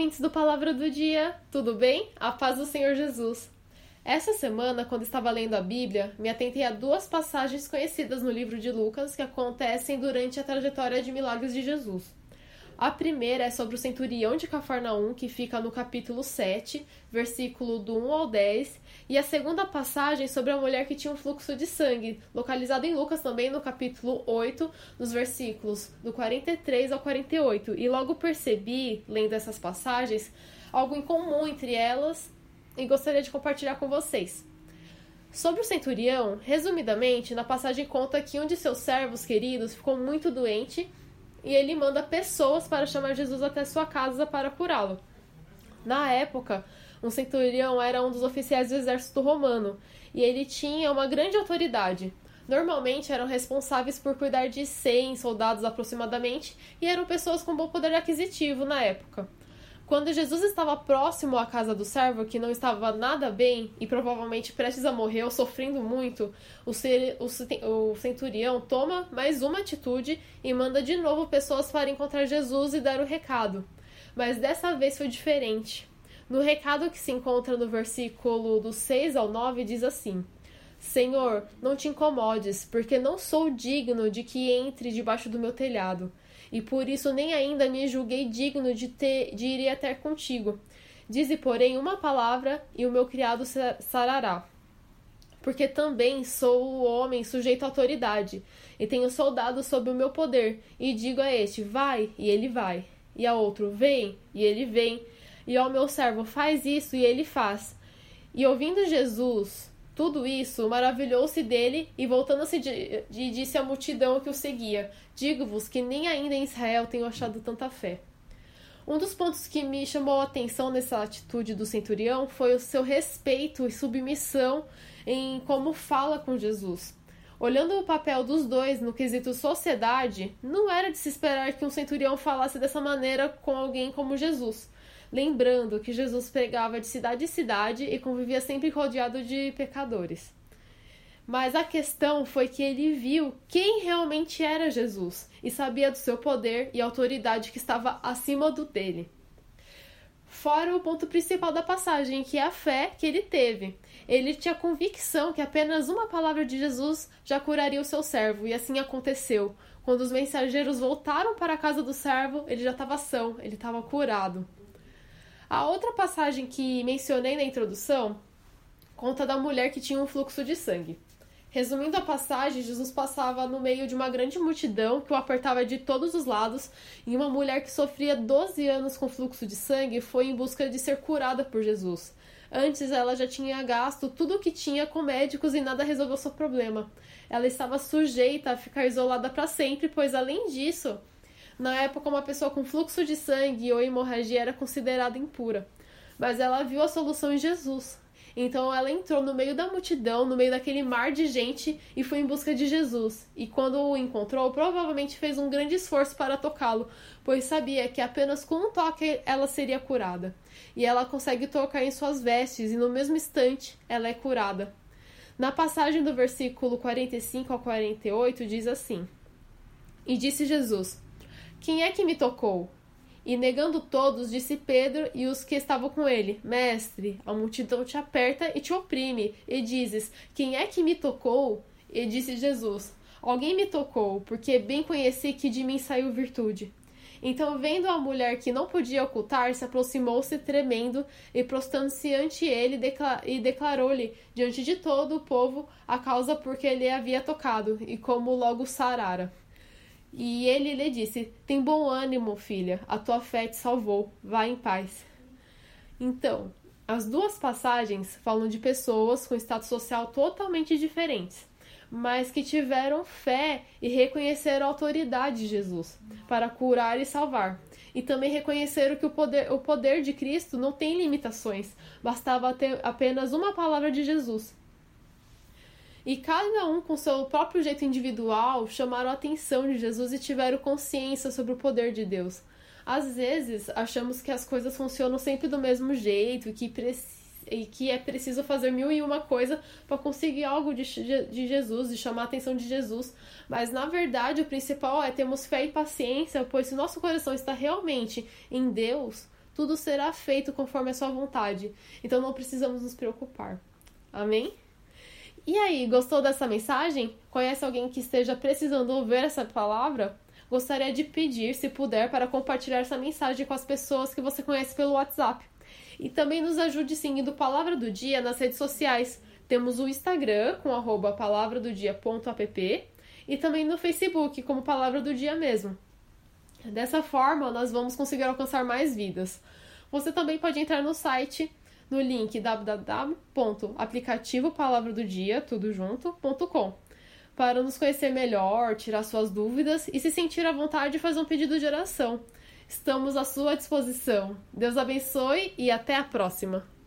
Ouvintes do Palavra do Dia, tudo bem? A paz do Senhor Jesus. Essa semana, quando estava lendo a Bíblia, me atentei a duas passagens conhecidas no livro de Lucas que acontecem durante a trajetória de milagres de Jesus. A primeira é sobre o centurião de Cafarnaum, que fica no capítulo 7, versículo do 1 ao 10, e a segunda passagem sobre a mulher que tinha um fluxo de sangue, localizada em Lucas também no capítulo 8, nos versículos do 43 ao 48. E logo percebi, lendo essas passagens, algo em comum entre elas e gostaria de compartilhar com vocês. Sobre o centurião, resumidamente, na passagem conta que um de seus servos queridos ficou muito doente e ele manda pessoas para chamar Jesus até sua casa para curá-lo. Na época, um centurião era um dos oficiais do exército romano e ele tinha uma grande autoridade. Normalmente eram responsáveis por cuidar de 100 soldados aproximadamente e eram pessoas com bom poder aquisitivo na época. Quando Jesus estava próximo à casa do servo, que não estava nada bem e provavelmente prestes a morrer ou sofrendo muito, o, ser, o, o centurião toma mais uma atitude e manda de novo pessoas para encontrar Jesus e dar o recado. Mas dessa vez foi diferente. No recado que se encontra no versículo do 6 ao 9, diz assim: Senhor, não te incomodes, porque não sou digno de que entre debaixo do meu telhado e por isso nem ainda me julguei digno de, ter, de ir até contigo. Dize, porém, uma palavra, e o meu criado sarará. Porque também sou o homem sujeito à autoridade, e tenho soldados sob o meu poder, e digo a este, vai, e ele vai, e a outro, vem, e ele vem, e ao meu servo, faz isso, e ele faz. E ouvindo Jesus tudo isso, maravilhou-se dele e, voltando-se, disse à multidão que o seguia: Digo-vos que nem ainda em Israel tenho achado tanta fé. Um dos pontos que me chamou a atenção nessa atitude do centurião foi o seu respeito e submissão em como fala com Jesus. Olhando o papel dos dois no quesito sociedade, não era de se esperar que um centurião falasse dessa maneira com alguém como Jesus lembrando que Jesus pregava de cidade em cidade e convivia sempre rodeado de pecadores. Mas a questão foi que ele viu quem realmente era Jesus e sabia do seu poder e autoridade que estava acima do dele. Fora o ponto principal da passagem, que é a fé que ele teve. Ele tinha convicção que apenas uma palavra de Jesus já curaria o seu servo, e assim aconteceu. Quando os mensageiros voltaram para a casa do servo, ele já estava são, ele estava curado. A outra passagem que mencionei na introdução conta da mulher que tinha um fluxo de sangue. Resumindo a passagem, Jesus passava no meio de uma grande multidão que o apertava de todos os lados, e uma mulher que sofria 12 anos com fluxo de sangue foi em busca de ser curada por Jesus. Antes ela já tinha gasto tudo o que tinha com médicos e nada resolveu seu problema. Ela estava sujeita a ficar isolada para sempre, pois além disso, na época, uma pessoa com fluxo de sangue ou hemorragia era considerada impura. Mas ela viu a solução em Jesus. Então ela entrou no meio da multidão, no meio daquele mar de gente e foi em busca de Jesus. E quando o encontrou, provavelmente fez um grande esforço para tocá-lo, pois sabia que apenas com um toque ela seria curada. E ela consegue tocar em suas vestes e no mesmo instante ela é curada. Na passagem do versículo 45 ao 48 diz assim: E disse Jesus: quem é que me tocou? E negando todos, disse Pedro e os que estavam com ele: Mestre, a multidão te aperta e te oprime, e dizes: Quem é que me tocou? E disse Jesus: Alguém me tocou, porque bem conheci que de mim saiu virtude. Então, vendo a mulher que não podia ocultar-se, aproximou-se tremendo e prostrando-se ante ele e declarou-lhe diante de todo o povo a causa por que ele havia tocado e como logo sarara. E ele lhe disse: Tem bom ânimo, filha, a tua fé te salvou, vá em paz. Então, as duas passagens falam de pessoas com status social totalmente diferentes, mas que tiveram fé e reconheceram a autoridade de Jesus para curar e salvar. E também reconheceram que o poder, o poder de Cristo não tem limitações, bastava ter apenas uma palavra de Jesus e cada um, com seu próprio jeito individual, chamaram a atenção de Jesus e tiveram consciência sobre o poder de Deus. Às vezes, achamos que as coisas funcionam sempre do mesmo jeito e que, e que é preciso fazer mil e uma coisa para conseguir algo de, de Jesus, de chamar a atenção de Jesus. Mas, na verdade, o principal é termos fé e paciência, pois se nosso coração está realmente em Deus, tudo será feito conforme a sua vontade. Então não precisamos nos preocupar. Amém? E aí, gostou dessa mensagem? Conhece alguém que esteja precisando ouvir essa palavra? Gostaria de pedir, se puder, para compartilhar essa mensagem com as pessoas que você conhece pelo WhatsApp. E também nos ajude seguindo Palavra do Dia nas redes sociais. Temos o Instagram com arroba palavradodia.app e também no Facebook como Palavra do Dia mesmo. Dessa forma, nós vamos conseguir alcançar mais vidas. Você também pode entrar no site no link www.aplicativopalavradodia, tudo junto.com para nos conhecer melhor, tirar suas dúvidas e se sentir à vontade de fazer um pedido de oração. Estamos à sua disposição. Deus abençoe e até a próxima!